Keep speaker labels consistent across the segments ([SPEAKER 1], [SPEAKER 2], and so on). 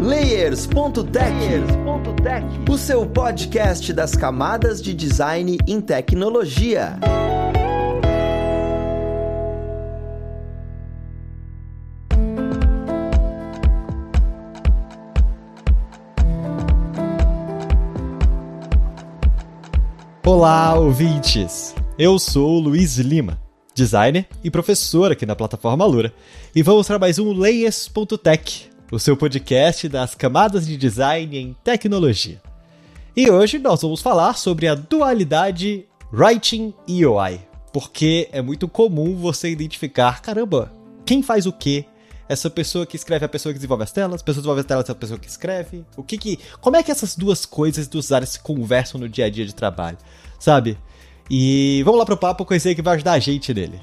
[SPEAKER 1] Layers.tech, o seu podcast das camadas de design em tecnologia.
[SPEAKER 2] Olá, ouvintes! Eu sou o Luiz Lima, designer e professor aqui na plataforma Lura, e vamos para mais um Layers.tech, o seu podcast das camadas de design em tecnologia. E hoje nós vamos falar sobre a dualidade Writing e UI, porque é muito comum você identificar, caramba, quem faz o quê? Essa pessoa que escreve é a pessoa que desenvolve as telas, a pessoa que desenvolve as telas é a pessoa que escreve. O que que, como é que essas duas coisas dos áreas se conversam no dia a dia de trabalho, sabe? E vamos lá pro papo, conhecer que vai ajudar a gente nele.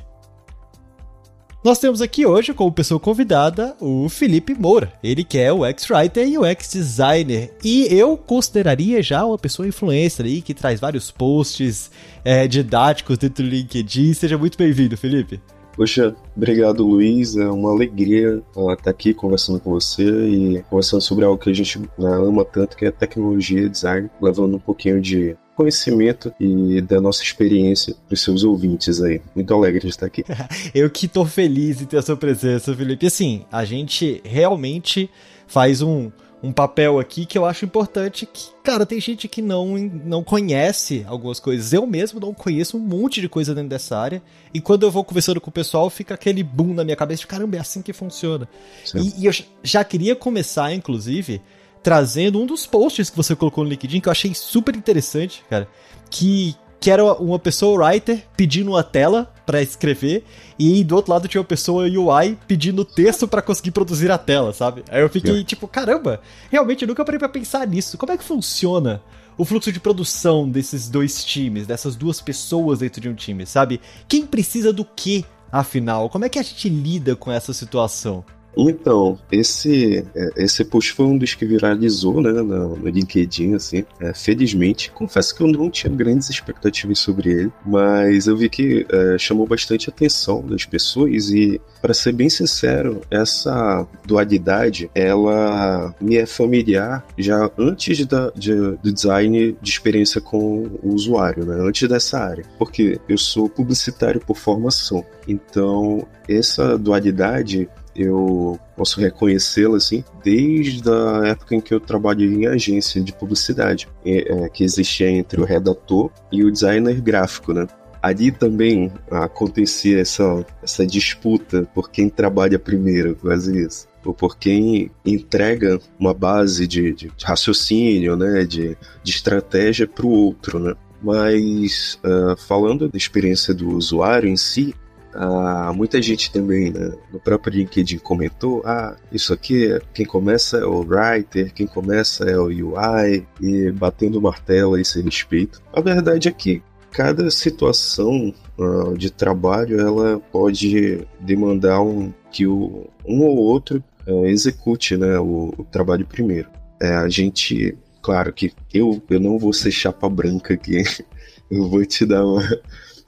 [SPEAKER 2] Nós temos aqui hoje como pessoa convidada o Felipe Moura. Ele que é o ex-writer e o ex-designer. E eu consideraria já uma pessoa influencer aí que traz vários posts é, didáticos dentro do LinkedIn. Seja muito bem-vindo, Felipe.
[SPEAKER 3] Poxa, obrigado Luiz, é uma alegria estar aqui conversando com você e conversando sobre algo que a gente né, ama tanto, que é tecnologia e design, levando um pouquinho de conhecimento e da nossa experiência para os seus ouvintes aí. Muito alegre de estar aqui.
[SPEAKER 2] Eu que estou feliz em ter a sua presença, Felipe. Assim, a gente realmente faz um, um papel aqui que eu acho importante que, cara, tem gente que não, não conhece algumas coisas. Eu mesmo não conheço um monte de coisa dentro dessa área. E quando eu vou conversando com o pessoal, fica aquele boom na minha cabeça de caramba, é assim que funciona. E, e, eu já queria começar, inclusive, trazendo um dos posts que você colocou no LinkedIn que eu achei super interessante, cara. Que, que era uma pessoa writer pedindo uma tela para escrever e do outro lado tinha uma pessoa UI pedindo texto para conseguir produzir a tela, sabe? Aí eu fiquei tipo, caramba, realmente eu nunca parei para pensar nisso. Como é que funciona o fluxo de produção desses dois times, dessas duas pessoas dentro de um time, sabe? Quem precisa do que, afinal? Como é que a gente lida com essa situação?
[SPEAKER 3] Então, esse, é, esse post foi um dos que viralizou né, no, no LinkedIn, assim. É, felizmente, confesso que eu não tinha grandes expectativas sobre ele, mas eu vi que é, chamou bastante atenção das pessoas e, para ser bem sincero, essa dualidade, ela me é familiar já antes da, de, do design de experiência com o usuário, né, antes dessa área, porque eu sou publicitário por formação. Então, essa dualidade eu posso reconhecê-la assim desde a época em que eu trabalhei em agência de publicidade, é, que existia entre o redator e o designer gráfico, né? Ali também acontecia essa, essa disputa por quem trabalha primeiro, quase isso ou por quem entrega uma base de, de raciocínio, né, de, de estratégia para o outro, né? Mas uh, falando da experiência do usuário em si, ah, muita gente também né, no próprio LinkedIn comentou: ah, isso aqui, quem começa é o writer, quem começa é o UI, e batendo martelo a esse respeito. A verdade é que cada situação uh, de trabalho ela pode demandar um, que o, um ou outro uh, execute né, o, o trabalho primeiro. É, a gente, claro que eu, eu não vou ser chapa branca aqui, eu vou te dar uma,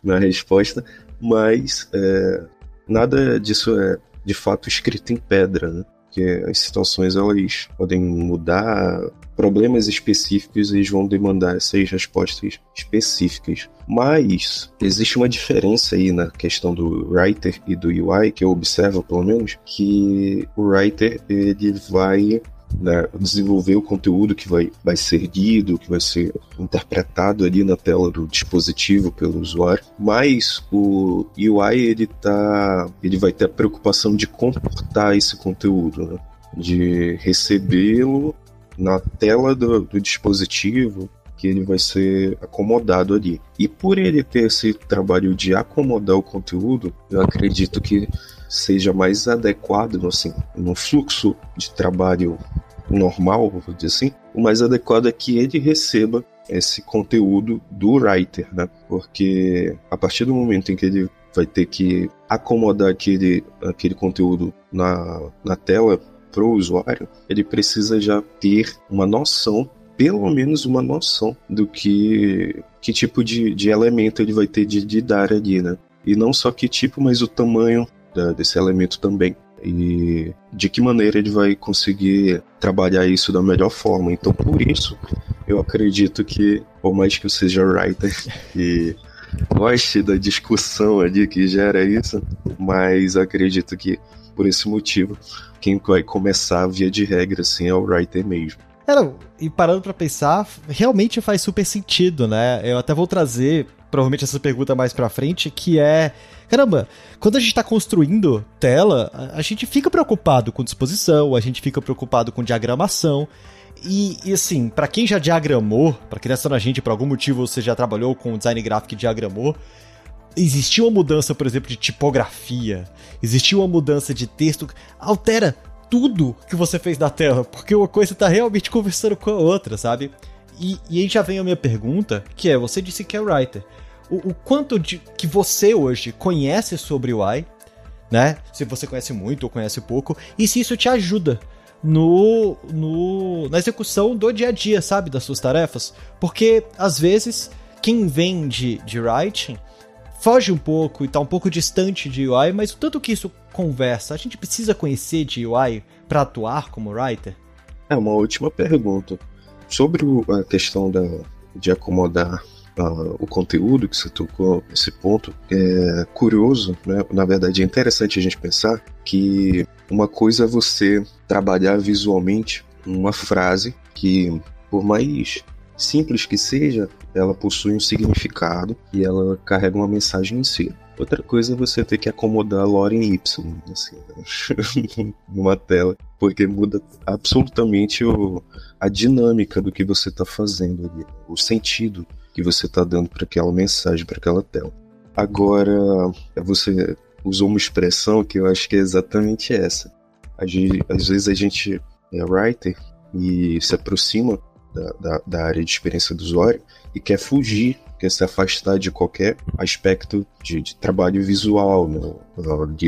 [SPEAKER 3] uma resposta, mas é, nada disso é de fato escrito em pedra, né? Porque as situações elas podem mudar, problemas específicos eles vão demandar essas respostas específicas. Mas existe uma diferença aí na questão do writer e do UI que eu observo pelo menos que o writer ele vai né, desenvolver o conteúdo que vai, vai ser lido, que vai ser interpretado ali na tela do dispositivo pelo usuário, mas o UI ele tá, ele vai ter a preocupação de comportar esse conteúdo, né, de recebê-lo na tela do, do dispositivo, que ele vai ser acomodado ali. E por ele ter esse trabalho de acomodar o conteúdo, eu acredito que seja mais adequado assim, no fluxo de trabalho normal, vou dizer assim, o mais adequado é que ele receba esse conteúdo do writer, né? Porque a partir do momento em que ele vai ter que acomodar aquele, aquele conteúdo na, na tela para o usuário, ele precisa já ter uma noção, pelo menos uma noção do que, que tipo de, de elemento ele vai ter de, de dar ali, né? E não só que tipo, mas o tamanho da, desse elemento também. E de que maneira ele vai conseguir trabalhar isso da melhor forma. Então, por isso, eu acredito que, por mais que eu seja writer e goste da discussão ali que gera isso, mas acredito que, por esse motivo, quem vai começar via de regra assim é o writer mesmo.
[SPEAKER 2] É, não, e parando para pensar, realmente faz super sentido, né? Eu até vou trazer provavelmente essa pergunta mais pra frente, que é caramba, quando a gente está construindo tela, a, gente fica preocupado com disposição, a gente fica preocupado com diagramação. E, e assim, para quem já diagramou, para quem está na gente, por algum motivo você já trabalhou com design gráfico e diagramou, existiu uma mudança, por exemplo, de tipografia, existiu uma mudança de texto, altera tudo que você fez na tela, porque uma coisa está realmente conversando com a outra, sabe? E, e aí já vem a minha pergunta, que é, você disse que é writer o, o quanto de, que você hoje conhece sobre o AI, né? Se você conhece muito ou conhece pouco, e se isso te ajuda no, no, na execução do dia a dia, sabe? Das suas tarefas. Porque, às vezes, quem vem de, de writing foge um pouco e tá um pouco distante de UI, mas o tanto que isso conversa, a gente precisa conhecer de UI para atuar como writer?
[SPEAKER 3] É uma última pergunta. Sobre a questão da, de acomodar uh, o conteúdo que você tocou esse ponto é curioso, né? Na verdade, é interessante a gente pensar que uma coisa é você trabalhar visualmente uma frase que, por mais simples que seja, ela possui um significado e ela carrega uma mensagem em si. Outra coisa é você ter que acomodar a lore em Y, assim, né? numa tela, porque muda absolutamente o, a dinâmica do que você está fazendo ali, o sentido que você está dando para aquela mensagem, para aquela tela. Agora, você usou uma expressão que eu acho que é exatamente essa. Às vezes a gente é writer e se aproxima da, da, da, área de experiência do usuário e quer fugir, quer se afastar de qualquer aspecto de, de trabalho visual né,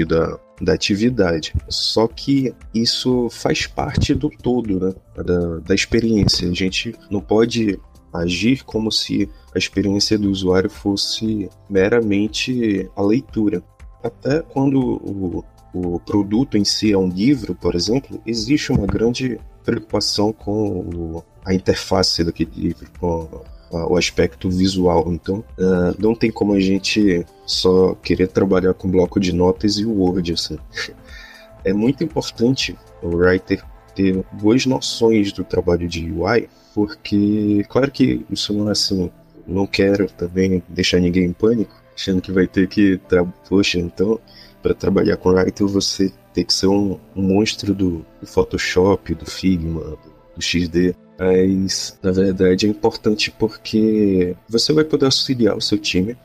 [SPEAKER 3] da, da atividade. Só que isso faz parte do todo, né, da, da experiência. A gente não pode agir como se a experiência do usuário fosse meramente a leitura. Até quando o, o produto em si é um livro, por exemplo, existe uma grande preocupação com o, a interface daquele livro, com o aspecto visual. Então, uh, não tem como a gente só querer trabalhar com bloco de notas e o Word. Assim. É muito importante o writer ter boas noções do trabalho de UI porque, claro que isso não é assim, não quero também deixar ninguém em pânico, achando que vai ter que, poxa, então, para trabalhar com Writer você tem que ser um, um monstro do, do, Photoshop, do Figma, do, do XD. Mas, na verdade, é importante porque você vai poder auxiliar o seu time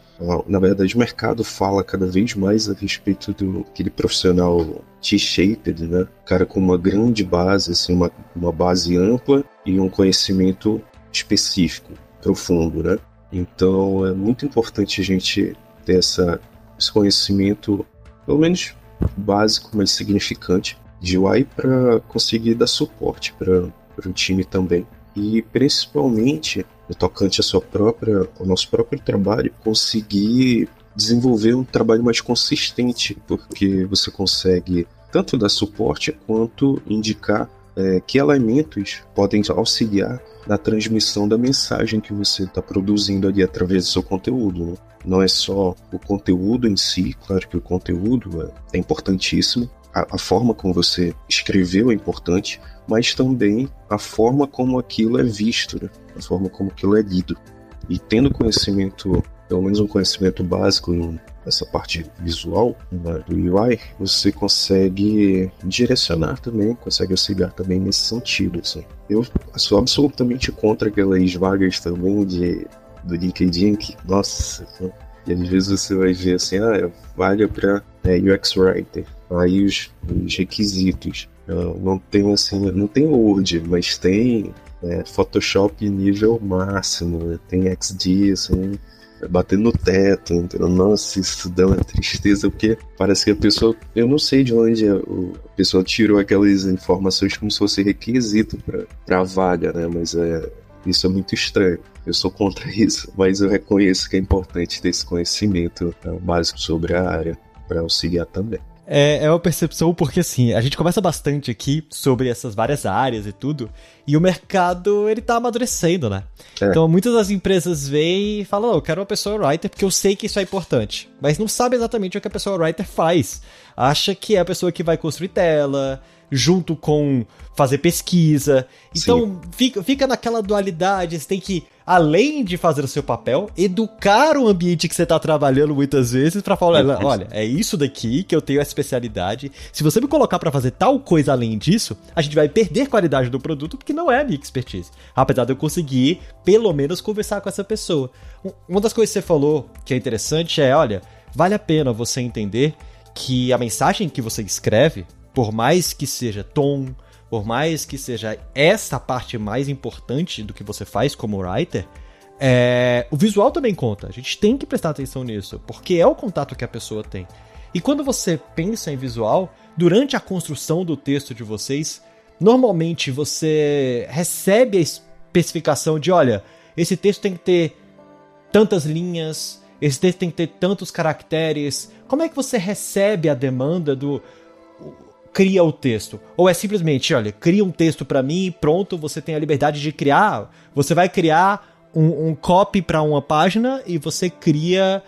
[SPEAKER 3] na verdade, o mercado fala cada vez mais a respeito do aquele profissional T-shaped, né? Cara com uma grande base, assim, uma, uma base ampla e um conhecimento específico, profundo, né? Então é muito importante a gente ter essa, esse conhecimento, pelo menos básico, mas significante, de UI para conseguir dar suporte para o time também. E principalmente no tocante sua própria, ao nosso próprio trabalho, conseguir desenvolver um trabalho mais consistente, porque você consegue tanto dar suporte quanto indicar é, que elementos podem auxiliar na transmissão da mensagem que você está produzindo ali através do seu conteúdo. Né? Não é só o conteúdo em si, claro que o conteúdo é, é importantíssimo, a, a forma como você escreveu é importante, mas também a forma como aquilo é visto, né? a forma como aquilo é lido. E tendo conhecimento, pelo menos um conhecimento básico nessa parte visual né, do UI, você consegue direcionar também, consegue auxiliar também nesse sentido. Assim. Eu sou absolutamente contra aquelas vagas também de, do LinkedIn que, nossa, e às vezes você vai ver assim, ah, vale para é, UX Writer. Aí os, os requisitos. Não, não tem assim, não tem Word, mas tem é, Photoshop nível máximo, né? tem XD, assim, batendo no teto, entendeu? Nossa, isso dá uma tristeza, porque parece que a pessoa, eu não sei de onde a, a pessoa tirou aquelas informações como se fosse requisito para a vaga, né? Mas é, isso é muito estranho. Eu sou contra isso, mas eu reconheço que é importante ter esse conhecimento é, básico sobre a área para auxiliar também.
[SPEAKER 2] É, é uma percepção porque, assim, a gente conversa bastante aqui sobre essas várias áreas e tudo, e o mercado, ele tá amadurecendo, né? É. Então, muitas das empresas veem e falam, oh, eu quero uma pessoa writer porque eu sei que isso é importante, mas não sabe exatamente o que a pessoa writer faz. Acha que é a pessoa que vai construir tela, junto com fazer pesquisa. Então, fica, fica naquela dualidade, você tem que além de fazer o seu papel, educar o ambiente que você está trabalhando muitas vezes para falar, olha, é isso daqui que eu tenho a especialidade. Se você me colocar para fazer tal coisa além disso, a gente vai perder qualidade do produto porque não é a minha expertise. Apesar de eu conseguir, pelo menos, conversar com essa pessoa. Uma das coisas que você falou que é interessante é, olha, vale a pena você entender que a mensagem que você escreve, por mais que seja tom, por mais que seja essa parte mais importante do que você faz como writer, é, o visual também conta. A gente tem que prestar atenção nisso, porque é o contato que a pessoa tem. E quando você pensa em visual, durante a construção do texto de vocês, normalmente você recebe a especificação de: olha, esse texto tem que ter tantas linhas, esse texto tem que ter tantos caracteres. Como é que você recebe a demanda do cria o texto. Ou é simplesmente, olha, cria um texto para mim e pronto, você tem a liberdade de criar. Você vai criar um, um copy para uma página e você cria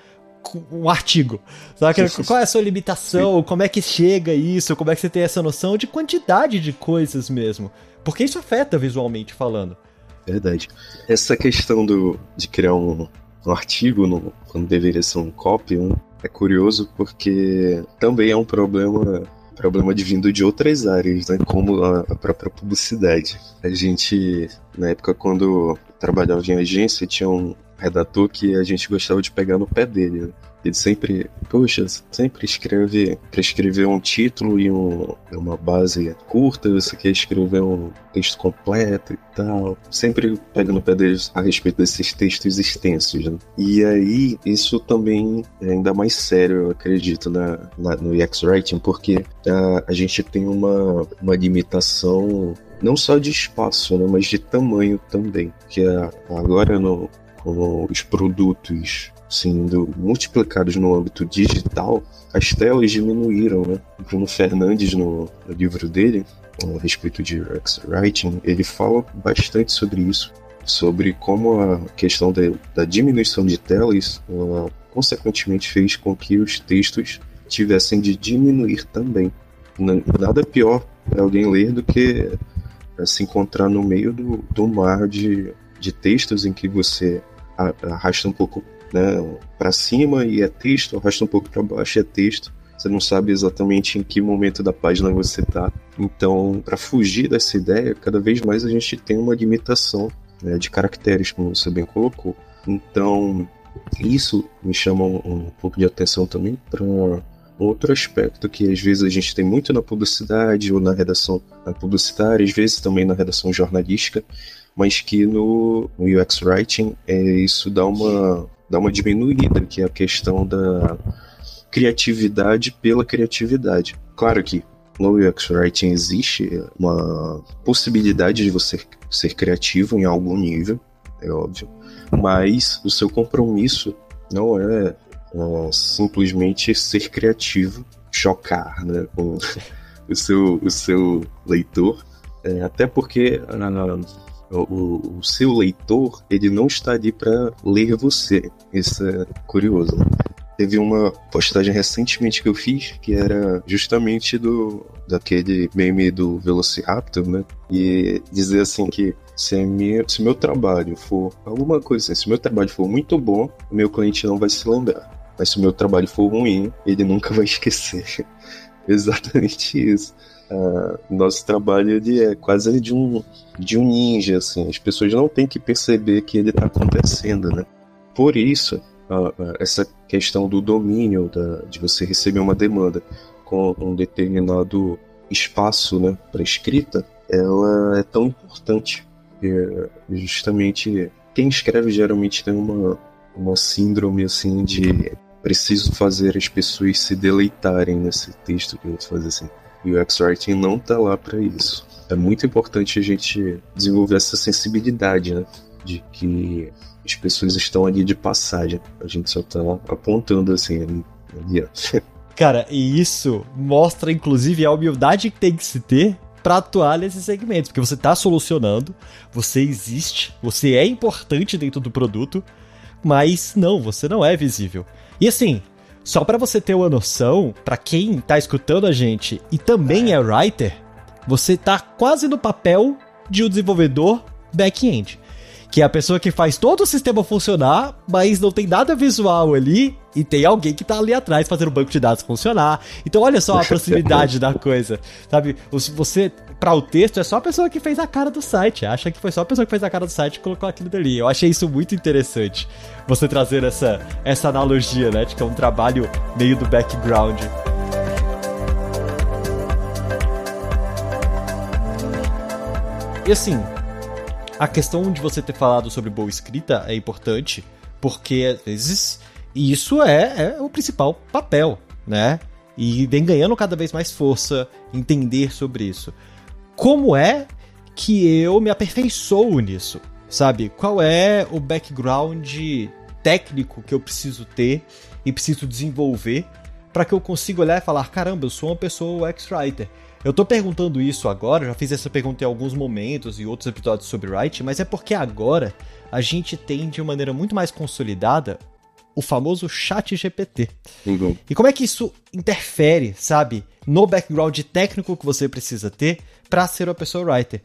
[SPEAKER 2] um artigo. Sabe? Qual é a sua limitação? Como é que chega isso? Como é que você tem essa noção de quantidade de coisas mesmo? Porque isso afeta visualmente falando.
[SPEAKER 3] Verdade. Essa questão do, de criar um, um artigo no, quando deveria ser um copy um, é curioso porque também é um problema problema de vindo de outras áreas, né, como a, a própria publicidade. A gente, na época, quando trabalhava em agência, tinha um redator que a gente gostava de pegar no pé dele. Né? Ele sempre, poxa, sempre escreve, quer escrever um título e um, uma base curta, você quer escrever um texto completo e tal. Sempre pega no pé deles a respeito desses textos extensos. Né? E aí, isso também é ainda mais sério, eu acredito, na, na no UX Writing, porque a, a gente tem uma, uma limitação não só de espaço, né, mas de tamanho também. Que é, agora no, com os produtos sendo multiplicados no âmbito digital, as telas diminuíram, né? Bruno Fernandes, no, no livro dele, a respeito de UX Writing, ele fala bastante sobre isso, sobre como a questão da, da diminuição de telas, uh, consequentemente, fez com que os textos tivessem de diminuir também. Nada pior para alguém ler do que uh, se encontrar no meio do, do mar de, de textos em que você arrasta um pouco né, para cima e é texto, arrasta um pouco para baixo e é texto. Você não sabe exatamente em que momento da página você está. Então, para fugir dessa ideia, cada vez mais a gente tem uma limitação né, de caracteres, como você bem colocou. Então, isso me chama um, um pouco de atenção também para outro aspecto que às vezes a gente tem muito na publicidade ou na redação na publicitária, às vezes também na redação jornalística, mas que no, no UX Writing é, isso dá uma, dá uma diminuída, que é a questão da criatividade pela criatividade. Claro que no UX Writing existe uma possibilidade de você ser criativo em algum nível, é óbvio, mas o seu compromisso não é, é simplesmente ser criativo, chocar né, com o seu, o seu leitor, é, até porque o, o, seu leitor ele não está ali para ler você. Isso é curioso. Teve uma postagem recentemente que eu fiz que era justamente do daquele meme do Velociraptor, né? E dizer assim que se, minha, se meu trabalho for alguma coisa assim, se meu trabalho for muito bom, meu cliente não vai se lembrar. Mas se meu trabalho for ruim, ele nunca vai esquecer. Exatamente isso. Uh, nosso trabalho ele é quase de um, de um ninja, assim. As pessoas não têm que perceber que ele está acontecendo, né? Por isso, uh, uh, essa questão do domínio, da, de você receber uma demanda com um determinado espaço né, escrita, ela é tão importante. Justamente quem escreve geralmente tem uma, uma síndrome assim de preciso fazer as pessoas se deleitarem nesse texto que eu vou fazer assim. E o X-Writing não está lá para isso. É muito importante a gente desenvolver essa sensibilidade, né? De que as pessoas estão ali de passagem. A gente só está apontando assim ali, ali
[SPEAKER 2] Cara, e isso mostra, inclusive, a humildade que tem que se ter para atuar nesses segmentos, porque você tá solucionando, você existe, você é importante dentro do produto, mas não, você não é visível. E assim, só para você ter uma noção, para quem tá escutando a gente e também é writer, você tá quase no papel de um desenvolvedor back-end que é a pessoa que faz todo o sistema funcionar, mas não tem nada visual ali, e tem alguém que tá ali atrás fazendo o banco de dados funcionar. Então olha só a proximidade da coisa, sabe? Você, para o texto, é só a pessoa que fez a cara do site, acha que foi só a pessoa que fez a cara do site e colocou aquilo dali. Eu achei isso muito interessante, você trazer essa, essa analogia, né, de que é um trabalho meio do background. E assim, a questão de você ter falado sobre boa escrita é importante, porque às vezes isso é, é o principal papel, né? E vem ganhando cada vez mais força entender sobre isso. Como é que eu me aperfeiçoo nisso? Sabe? Qual é o background técnico que eu preciso ter e preciso desenvolver para que eu consiga olhar e falar: caramba, eu sou uma pessoa UX-Writer. Eu tô perguntando isso agora, já fiz essa pergunta em alguns momentos e outros episódios sobre Write, mas é porque agora a gente tem de maneira muito mais consolidada o famoso chat GPT. Uhum. E como é que isso interfere, sabe, no background técnico que você precisa ter para ser uma pessoa writer?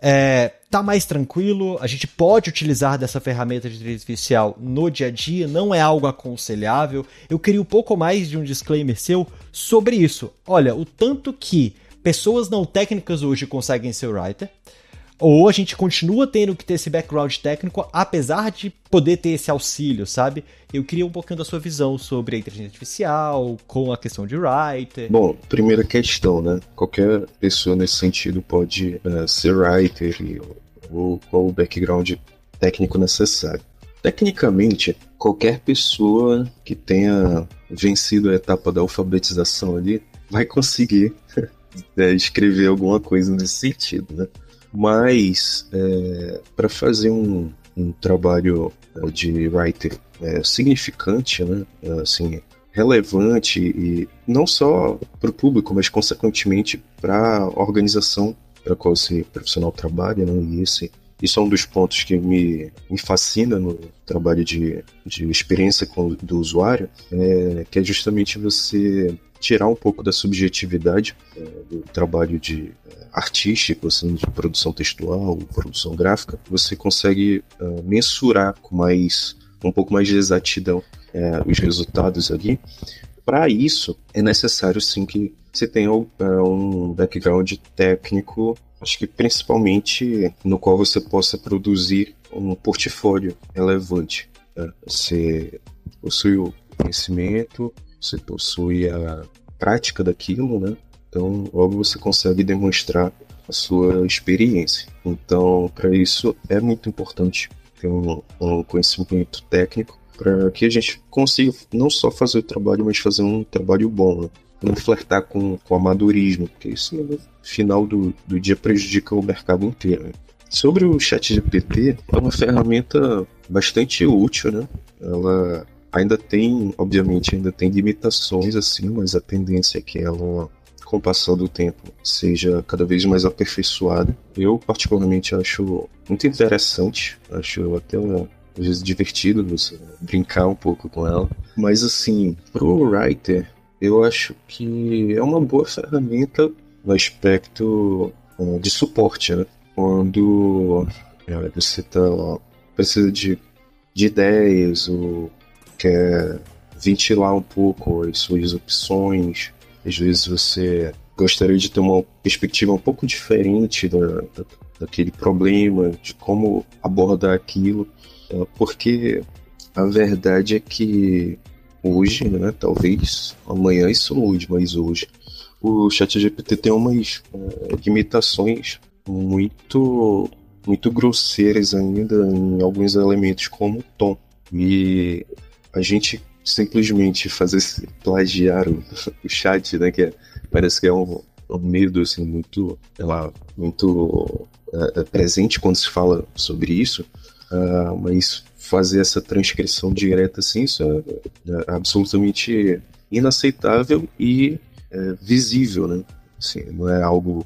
[SPEAKER 2] É, tá mais tranquilo, a gente pode utilizar dessa ferramenta de inteligência artificial no dia a dia, não é algo aconselhável. Eu queria um pouco mais de um disclaimer seu sobre isso. Olha, o tanto que pessoas não técnicas hoje conseguem ser writer, ou a gente continua tendo que ter esse background técnico, apesar de poder ter esse auxílio, sabe? Eu queria um pouquinho da sua visão sobre a inteligência artificial, com a questão de writer.
[SPEAKER 3] Bom, primeira questão, né? Qualquer pessoa nesse sentido pode uh, ser writer ou qual o background técnico necessário. Tecnicamente, qualquer pessoa que tenha vencido a etapa da alfabetização ali vai conseguir é, escrever alguma coisa nesse sentido, né? Mas é, para fazer um, um trabalho é, de writer é, significante, né? Assim, relevante e não só para o público, mas consequentemente para a organização para qual esse profissional trabalha, né? E esse isso é um dos pontos que me, me fascina no trabalho de, de experiência com, do usuário, é, que é justamente você tirar um pouco da subjetividade é, do trabalho de é, artístico, assim, de produção textual, produção gráfica, você consegue uh, mensurar com mais um pouco mais de exatidão é, os resultados ali. Para isso, é necessário sim que você tenha uh, um background técnico, acho que principalmente no qual você possa produzir um portfólio relevante. Você possui o conhecimento, você possui a prática daquilo, né? Então, logo você consegue demonstrar a sua experiência. Então, para isso é muito importante ter um, um conhecimento técnico para que a gente consiga não só fazer o trabalho, mas fazer um trabalho bom, né? não flertar com, com amadorismo, porque isso no final do, do dia prejudica o mercado inteiro. Né? Sobre o chat GPT, é uma ferramenta bastante útil, né? Ela Ainda tem, obviamente, ainda tem limitações assim, mas a tendência é que ela, com o passar do tempo, seja cada vez mais aperfeiçoada. Eu, particularmente, acho muito interessante, acho até às vezes divertido você brincar um pouco com ela. Mas assim, pro writer, eu acho que é uma boa ferramenta no aspecto uh, de suporte, né? Quando uh, você tá, precisa de, de ideias ou quer ventilar um pouco as suas opções. Às vezes você gostaria de ter uma perspectiva um pouco diferente da, da, daquele problema, de como abordar aquilo, é, porque a verdade é que hoje, né, talvez amanhã isso mude, mas hoje o ChatGPT tem umas uh, limitações muito muito grosseiras ainda em alguns elementos como o tom. E a gente simplesmente fazer plagiar o, o chat, né? Que é, parece que é um, um medo assim, muito, lá, muito é, presente quando se fala sobre isso. Uh, mas fazer essa transcrição direta assim, isso é, é absolutamente inaceitável e é, visível, né? Assim, não é algo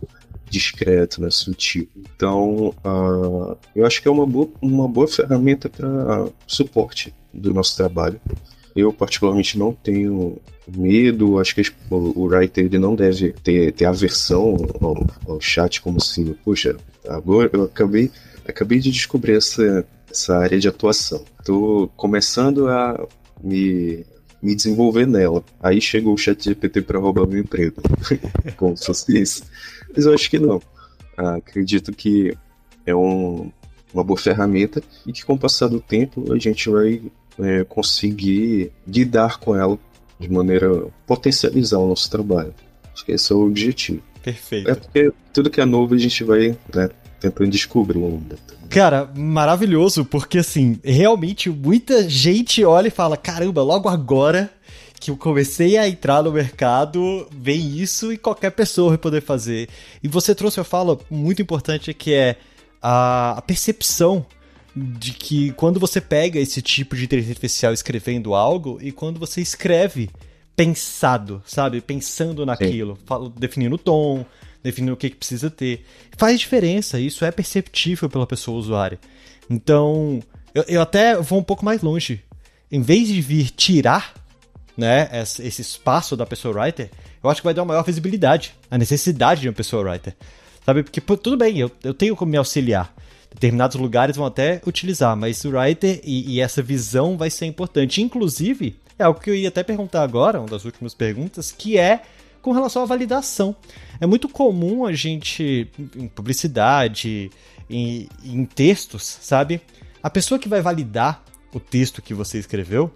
[SPEAKER 3] discreto, né, sutil. Então, uh, eu acho que é uma boa, uma boa ferramenta para suporte do nosso trabalho. Eu, particularmente, não tenho medo, acho que o, writer ele não deve ter, ter aversão ao, ao chat, como se, poxa, agora eu acabei, acabei de descobrir essa, essa área de atuação. Estou começando a me, me desenvolver nela. Aí chegou o chat GPT para roubar meu emprego. como se fosse isso. Mas eu acho que não. Acredito que é um, uma boa ferramenta e que com o passar do tempo a gente vai é, conseguir lidar com ela de maneira potencializar o nosso trabalho. Acho que esse é o objetivo.
[SPEAKER 2] Perfeito.
[SPEAKER 3] É porque tudo que é novo a gente vai né, tentando descobrir ainda.
[SPEAKER 2] Cara, maravilhoso, porque assim, realmente muita gente olha e fala: caramba, logo agora que eu comecei a entrar no mercado, vem isso e qualquer pessoa vai poder fazer. E você trouxe uma fala muito importante que é a, a percepção de que quando você pega esse tipo de inteligência artificial escrevendo algo e quando você escreve pensado, sabe? Pensando naquilo, falo, definindo o tom, definindo o que, que precisa ter. Faz diferença, isso é perceptível pela pessoa usuária. Então, eu, eu até vou um pouco mais longe. Em vez de vir tirar né, esse espaço da pessoa writer, eu acho que vai dar uma maior visibilidade, a necessidade de uma pessoa writer. Sabe? Porque tudo bem, eu, eu tenho como me auxiliar determinados lugares vão até utilizar, mas o writer e, e, essa visão vai ser importante. Inclusive, é algo que eu ia até perguntar agora, uma das últimas perguntas, que é com relação à validação. É muito comum a gente, em publicidade, em, em textos, sabe? A pessoa que vai validar o texto que você escreveu,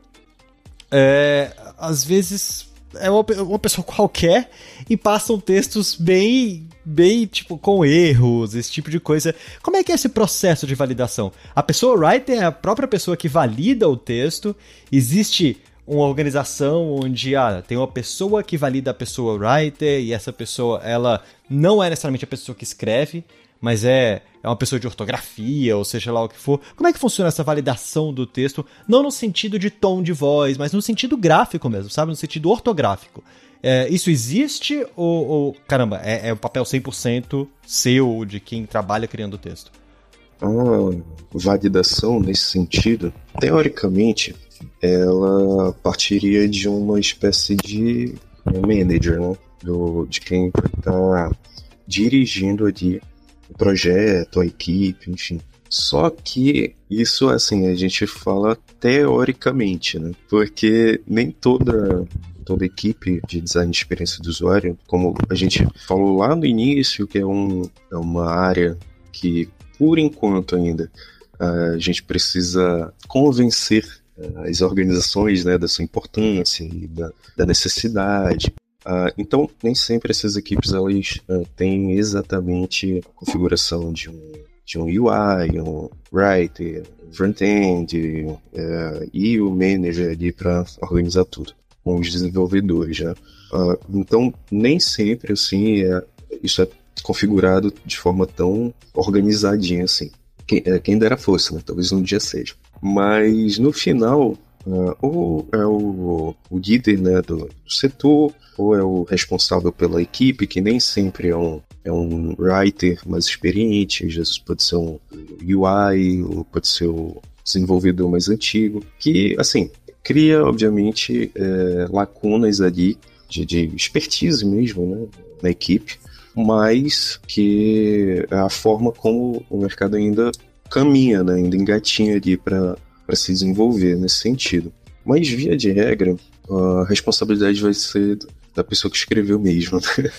[SPEAKER 2] é, às vezes é uma, uma pessoa qualquer e passam textos bem bem, tipo, com erros, esse tipo de coisa. Como é que é esse processo de validação? A pessoa writer é a própria pessoa que valida o texto. Existe uma organização onde ah, tem uma pessoa que valida a pessoa writer e essa pessoa, ela não é necessariamente a pessoa que escreve, mas é, é uma pessoa de ortografia, ou seja lá o que for. Como é que funciona essa validação do texto? Não no sentido de tom de voz, mas no sentido gráfico mesmo, sabe? No sentido ortográfico. É, isso existe ou, ou caramba, é, é o papel 100% seu, de quem trabalha criando o texto?
[SPEAKER 3] A validação nesse sentido, teoricamente, ela partiria de uma espécie de manager, né? Do, de quem está dirigindo ali o projeto, a equipe, enfim. Só que isso, assim, a gente fala teoricamente, né? Porque nem toda toda a equipe de design de experiência do usuário, como a gente falou lá no início, que é, um, é uma área que, por enquanto ainda, a gente precisa convencer eh, as organizações né, da sua importância e da, da necessidade. Uh, então, nem sempre essas equipes elas, uh, têm exatamente a configuração de um, de um UI, um writer, front-end uh, e o manager ali para organizar tudo com os desenvolvedores, né? Uh, então, nem sempre, assim, é, isso é configurado de forma tão organizadinha, assim. Quem, é, quem dera fosse, né? Talvez um dia seja. Mas, no final, uh, ou é o, o líder né, do, setor, ou é o responsável pela equipe, que nem sempre é um, é um writer mais experiente, às vezes pode ser um UI, ou pode ser o desenvolvedor mais antigo, que, assim, cria, obviamente, é, lacunas ali de, de expertise mesmo né, na equipe, mas que é a forma como o mercado ainda caminha, né, ainda engatinha ali para se desenvolver nesse sentido. Mas, via de regra, a responsabilidade vai ser da pessoa que escreveu mesmo. Né?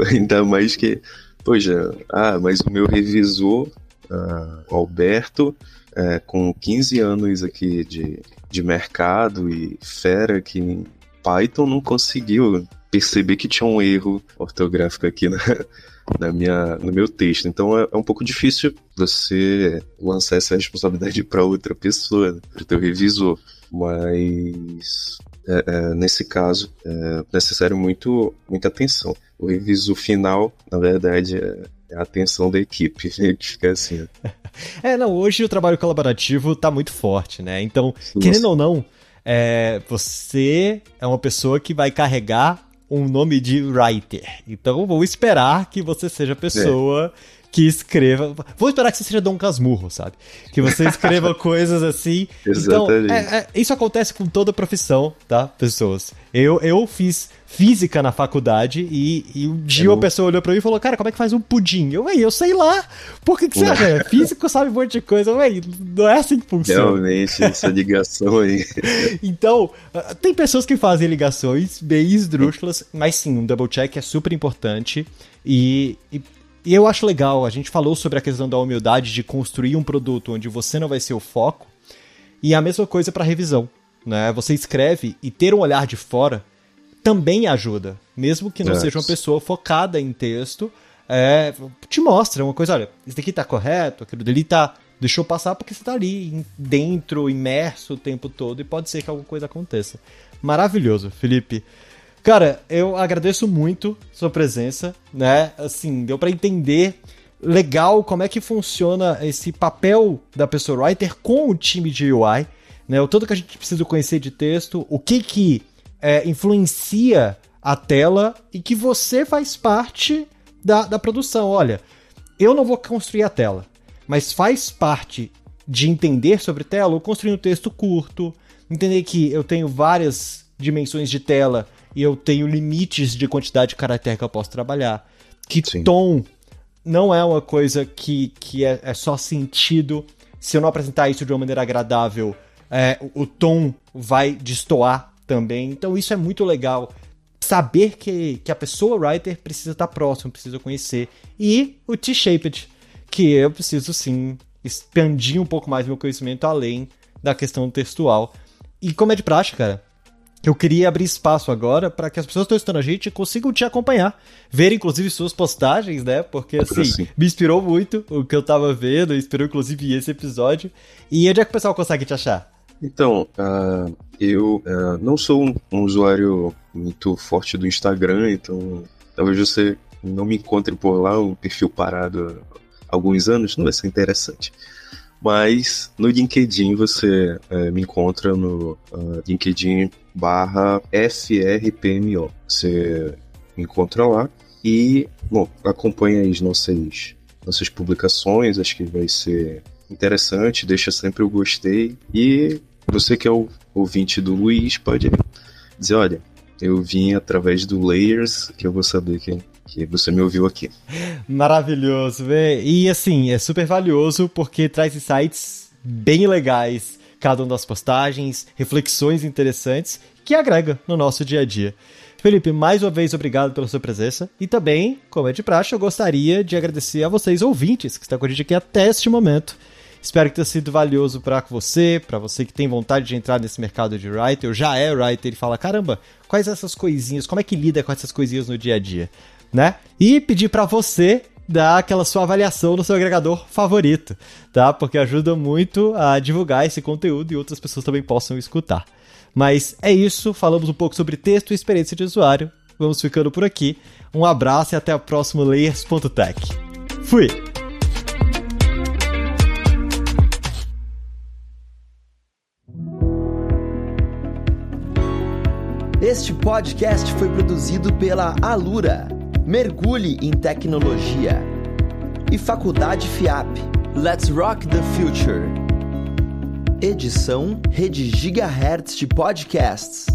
[SPEAKER 3] ainda mais que, poxa, ah, mas o meu revisor, ah, Alberto, é, com 15 anos aqui de, de mercado e fera que Python não conseguiu perceber que tinha um erro ortográfico aqui na, na minha, no meu texto. Então é, é um pouco difícil você lançar essa responsabilidade para outra pessoa, né, para o teu revisor. Mas é, é, nesse caso é necessário muito, muita atenção. O revisor final, na verdade, é, é a atenção da equipe, que fica assim.
[SPEAKER 2] É, não, hoje o trabalho colaborativo tá muito forte, né? Então, Nossa. querendo ou não, é, você é uma pessoa que vai carregar um nome de writer. Então vou esperar que você seja a pessoa é que escreva. Vou esperar que você seja Dom Casmurro, sabe? Que você escreva coisas assim. Então, Exatamente. Então, é, é, isso acontece com toda profissão, tá, pessoas? Eu, eu fiz física na faculdade e, e um dia é uma pessoa olhou pra mim e falou: Cara, como é que faz um pudim? Eu, eu sei lá. Por que, que você acha? Físico sabe um monte de coisa. Ué, não é assim que funciona.
[SPEAKER 3] Realmente, essa ligação aí.
[SPEAKER 2] então, ah, tem pessoas que fazem ligações bem esdrúxulas, mas sim, um double check é super importante. E, e e eu acho legal, a gente falou sobre a questão da humildade de construir um produto onde você não vai ser o foco, e a mesma coisa para revisão. Né? Você escreve e ter um olhar de fora também ajuda, mesmo que não é. seja uma pessoa focada em texto, é, te mostra uma coisa, olha, isso daqui tá correto, aquilo dali tá deixou passar porque você tá ali dentro, imerso o tempo todo e pode ser que alguma coisa aconteça. Maravilhoso, Felipe. Cara, eu agradeço muito sua presença, né? Assim, deu para entender legal como é que funciona esse papel da pessoa writer com o time de UI, né? O tanto que a gente precisa conhecer de texto, o que que é, influencia a tela e que você faz parte da, da produção. Olha, eu não vou construir a tela, mas faz parte de entender sobre tela ou construir um texto curto, entender que eu tenho várias dimensões de tela e eu tenho limites de quantidade de caractere que eu posso trabalhar. Que Sim. tom não é uma coisa que, que é, é, só sentido. Se eu não apresentar isso de uma maneira agradável, é, o, o tom vai destoar também. Então isso é muito legal. Saber que, que a pessoa writer precisa estar próximo, precisa conhecer. E o T-Shaped, que eu preciso sim expandir um pouco mais meu conhecimento além da questão textual. E como é de prática, cara, eu queria abrir espaço agora para que as pessoas que estão estudando a gente consigam te acompanhar, ver inclusive suas postagens, né? Porque assim, assim, me inspirou muito o que eu tava vendo, inspirou inclusive esse episódio. E onde é que o pessoal consegue te achar?
[SPEAKER 3] Então, uh, eu uh, não sou um, um, usuário muito forte do Instagram, então talvez você não me encontre por lá, um perfil parado há alguns anos, não vai ser interessante. Mas no LinkedIn você uh, me encontra no LinkedIn barra FRPMO. Você encontra lá e, bom, acompanha as nossas, nossas publicações, acho que vai ser interessante, deixa sempre o gostei. E você que é o ouvinte do Luiz pode dizer, olha, eu vim através do Layers, que eu vou saber que, que você me ouviu aqui.
[SPEAKER 2] Maravilhoso, véio. E assim, é super valioso porque traz insights bem legais cada uma das postagens, reflexões interessantes que agrega no nosso dia a dia. Felipe, mais uma vez obrigado pela sua presença e também, como é de praxe, eu gostaria de agradecer a vocês ouvintes que estão com a gente aqui até este momento. Espero que tenha sido valioso para você, para você que tem vontade de entrar nesse mercado de writer, já é writer e fala, caramba, quais essas coisinhas, como é que lida com essas coisinhas no dia a dia, né? E pedir para você dar aquela sua avaliação no seu agregador favorito, tá? Porque ajuda muito a divulgar esse conteúdo e outras pessoas também possam escutar. Mas é isso, falamos um pouco sobre texto e experiência de usuário. Vamos ficando por aqui. Um abraço e até o próximo Layers.tech. Fui!
[SPEAKER 1] Este podcast foi produzido pela Alura Mergulhe em Tecnologia. E Faculdade FIAP. Let's Rock the Future. Edição Rede Gigahertz de Podcasts.